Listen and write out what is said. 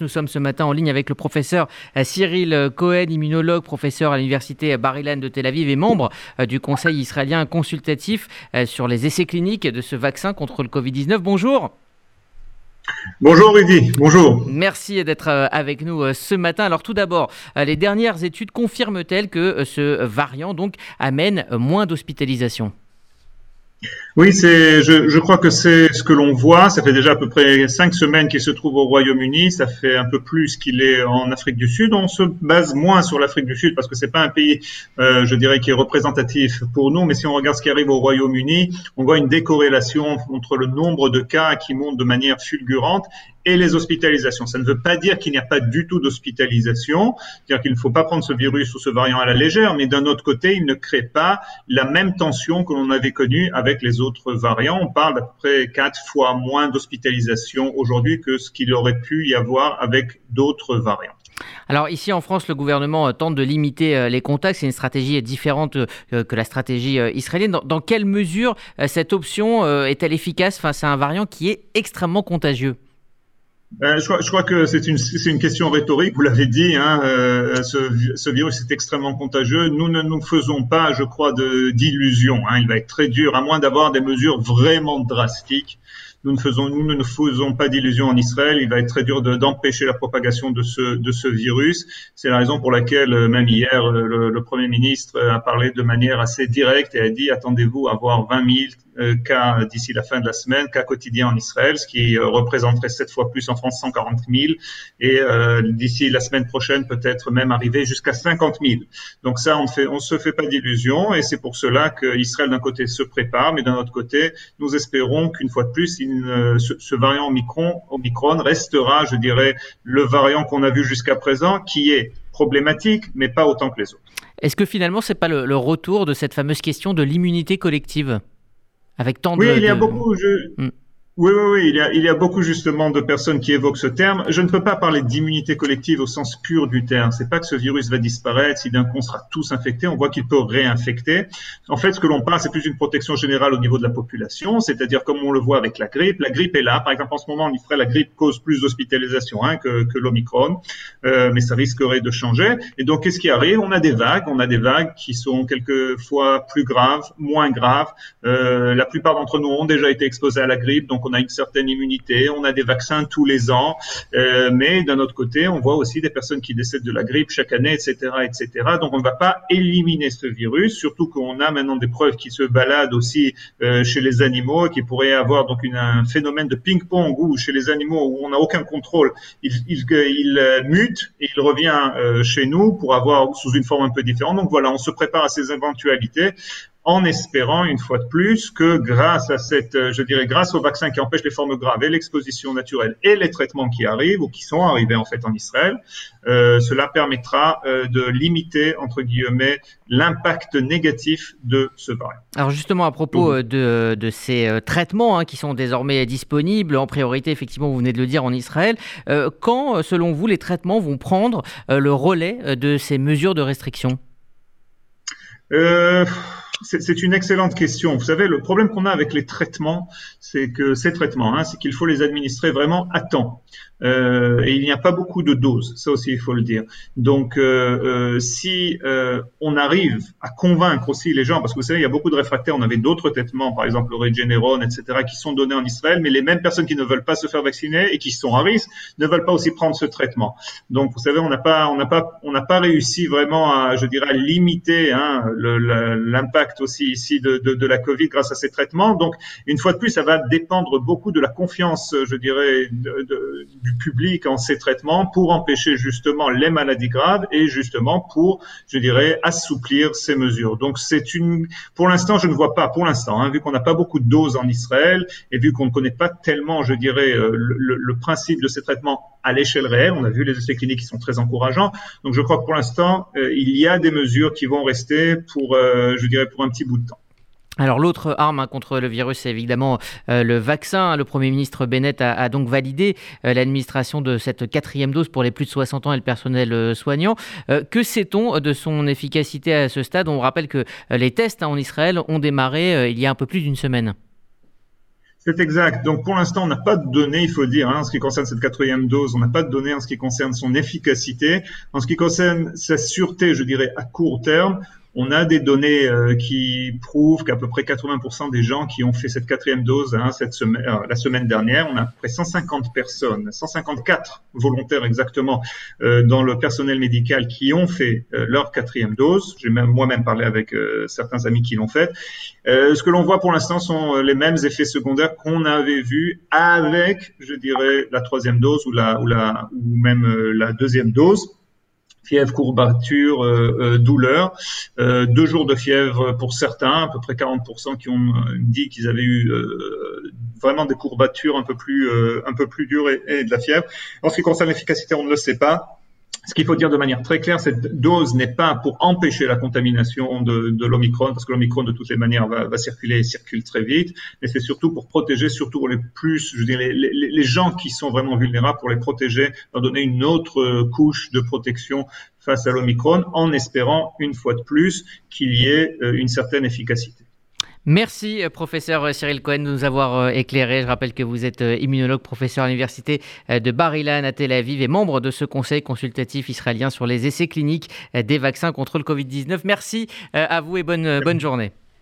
Nous sommes ce matin en ligne avec le professeur euh, Cyril Cohen, immunologue, professeur à l'université Bar-Ilan de Tel Aviv et membre euh, du Conseil israélien consultatif euh, sur les essais cliniques de ce vaccin contre le Covid-19. Bonjour. Bonjour Rudy, bonjour. Merci d'être avec nous ce matin. Alors tout d'abord, les dernières études confirment-elles que ce variant donc amène moins d'hospitalisation oui, c'est, je, je, crois que c'est ce que l'on voit. Ça fait déjà à peu près cinq semaines qu'il se trouve au Royaume-Uni. Ça fait un peu plus qu'il est en Afrique du Sud. On se base moins sur l'Afrique du Sud parce que c'est pas un pays, euh, je dirais, qui est représentatif pour nous. Mais si on regarde ce qui arrive au Royaume-Uni, on voit une décorrélation entre le nombre de cas qui monte de manière fulgurante et les hospitalisations. Ça ne veut pas dire qu'il n'y a pas du tout d'hospitalisation, c'est-à-dire qu'il ne faut pas prendre ce virus ou ce variant à la légère, mais d'un autre côté, il ne crée pas la même tension que l'on avait connue avec les autres variants. On parle d'à peu près quatre fois moins d'hospitalisation aujourd'hui que ce qu'il aurait pu y avoir avec d'autres variants. Alors ici en France, le gouvernement euh, tente de limiter euh, les contacts. C'est une stratégie différente euh, que la stratégie israélienne. Dans, quelle mesure cette option est-elle efficace face à un variant qui est extrêmement contagieux? Euh, je, crois, que c'est une, question rhétorique, vous l'avez dit, hein, euh, ce, ce, virus est extrêmement contagieux. Nous ne nous faisons pas, je crois, d'illusions. Hein. Il va être très dur, à moins d'avoir des mesures vraiment drastiques. Nous ne faisons, nous ne faisons pas d'illusions en Israël. Il va être très dur d'empêcher la propagation de ce, de ce virus. C'est la raison pour laquelle, euh, même hier, euh, le, le, Premier ministre a parlé de manière assez directe et a dit attendez-vous à avoir 20 000 euh, cas d'ici la fin de la semaine, cas quotidiens en Israël, ce qui représenterait sept fois plus en France, 140 000, et euh, d'ici la semaine prochaine peut-être même arriver jusqu'à 50 000. Donc ça, on ne on se fait pas d'illusions, et c'est pour cela qu'Israël d'un côté se prépare, mais d'un autre côté, nous espérons qu'une fois de plus, il ce, variant Omicron, Omicron restera, je dirais, le variant qu'on a vu jusqu'à présent, qui est problématique, mais pas autant que les autres. Est-ce que finalement, c'est pas le, retour de cette fameuse question de l'immunité collective? Avec tant oui, de, il y a beaucoup. Je... Hmm. Oui, oui, oui, il y, a, il y a beaucoup justement de personnes qui évoquent ce terme. Je ne peux pas parler d'immunité collective au sens pur du terme. C'est pas que ce virus va disparaître si d'un coup on sera tous infectés. On voit qu'il peut réinfecter. En fait, ce que l'on parle, c'est plus une protection générale au niveau de la population, c'est-à-dire comme on le voit avec la grippe. La grippe est là. Par exemple, en ce moment, on y ferait la grippe cause plus d'hospitalisation hein, que, que l'omicron, euh, mais ça risquerait de changer. Et donc, qu'est-ce qui arrive? On a des vagues. On a des vagues qui sont quelquefois plus graves, moins graves. Euh, la plupart d'entre nous ont déjà été exposés à la grippe, donc on a une certaine immunité, on a des vaccins tous les ans, euh, mais d'un autre côté, on voit aussi des personnes qui décèdent de la grippe chaque année, etc., etc. Donc on ne va pas éliminer ce virus, surtout qu'on a maintenant des preuves qui se baladent aussi euh, chez les animaux, qui pourraient avoir donc un phénomène de ping-pong où chez les animaux où on n'a aucun contrôle, il, il, il, euh, mute et il revient chez nous pour avoir sous une forme un peu différente. Donc voilà, on se prépare à ces éventualités en espérant une fois de plus que grâce à cette, euh, je dirais, grâce au vaccin qui empêche les formes graves et l'exposition naturelle et les traitements qui arrivent ou qui sont arrivés en fait en Israël, euh, cela permettra euh, de limiter entre guillemets l'impact négatif de ce variant. Alors justement à propos de, de, ces traitements hein, qui sont désormais disponibles en priorité, effectivement, vous venez de le dire en Israël, quand, selon vous, les traitements vont prendre le relais de ces mesures de restriction? C'est une excellente question. Vous savez, le problème qu'on a avec les traitements, c'est que ces traitements, hein, c'est qu'il faut les administrer vraiment à temps. Euh, et il n'y a pas beaucoup de doses, ça aussi il faut le dire. Donc, euh, euh, si euh, on arrive à convaincre aussi les gens, parce que vous savez, il y a beaucoup de réfractaires, on avait d'autres traitements, par exemple le Regeneron, etc., qui sont donnés en Israël, mais les mêmes personnes qui ne veulent pas se faire vacciner et qui sont à risque ne veulent pas aussi prendre ce traitement. Donc, vous savez, on n'a pas, on n'a pas, on n'a pas réussi vraiment à, je dirais, à limiter hein, l'impact aussi ici de, de, de, la Covid grâce à ces traitements. Donc, une fois de plus, ça va dépendre beaucoup de la confiance, je dirais, de, du public en ces traitements pour empêcher justement les maladies graves et justement pour, je dirais, assouplir ces mesures. Donc c'est une, pour l'instant, je ne vois pas, pour l'instant, hein, vu qu'on n'a pas beaucoup de doses en Israël et vu qu'on ne connaît pas tellement, je dirais, euh, le, le, principe de ces traitements à l'échelle réelle, on a vu les essais cliniques qui sont très encourageants. Donc je crois que pour l'instant, euh, il y a des mesures qui vont rester pour, euh, je dirais, pour un petit bout de temps. Alors l'autre arme hein, contre le virus, c'est évidemment euh, le vaccin. Le Premier ministre Bennett a, donc validé euh, l'administration de cette quatrième dose pour les plus de 60 ans et le personnel euh, soignant. que sait-on de son efficacité à ce stade? On rappelle que les tests hein, en Israël ont démarré il y a un peu plus d'une semaine. C'est exact. Donc pour l'instant, on n'a pas de données, il faut dire, hein, en ce qui concerne cette quatrième dose, on n'a pas de données en ce qui concerne son efficacité. En ce qui concerne sa sûreté, je dirais, à court terme, on a des données euh, qui prouvent qu'à peu près 80% des gens qui ont fait cette quatrième dose hein, cette semaine, euh, la semaine dernière, on a à peu près 150 personnes, 154 volontaires exactement euh, dans le personnel médical qui ont fait leur quatrième dose. J'ai même moi-même parlé avec certains amis qui l'ont fait. ce que l'on voit pour l'instant sont les mêmes effets secondaires qu'on avait vus avec, je dirais, la troisième dose ou la ou la ou même la deuxième dose fièvre, courbature, euh, euh, douleur, euh, deux jours de fièvre pour certains, à peu près 40% qui ont dit qu'ils avaient eu vraiment des courbatures un peu plus un dures et, de la fièvre. En ce qui concerne l'efficacité, on ne le sait pas. Ce qu'il faut dire de manière très claire, cette dose n'est pas pour empêcher la contamination de, de l'Omicron, parce que l'Omicron, de toutes les manières, va, circuler et circule très vite, mais c'est surtout pour protéger, surtout les plus, je dirais, les, gens qui sont vraiment vulnérables, pour les protéger, leur donner une autre couche de protection face à l'Omicron, en espérant, une fois de plus, qu'il y ait euh, une certaine efficacité. Merci, euh, professeur euh, Cyril Cohen, de nous avoir euh, éclairé. Je rappelle que vous êtes immunologue, professeur à l'université de Bar-Ilan à Tel Aviv et membre de ce conseil consultatif israélien sur les essais cliniques des vaccins contre le Covid-19. Merci à vous et bonne, bonne journée.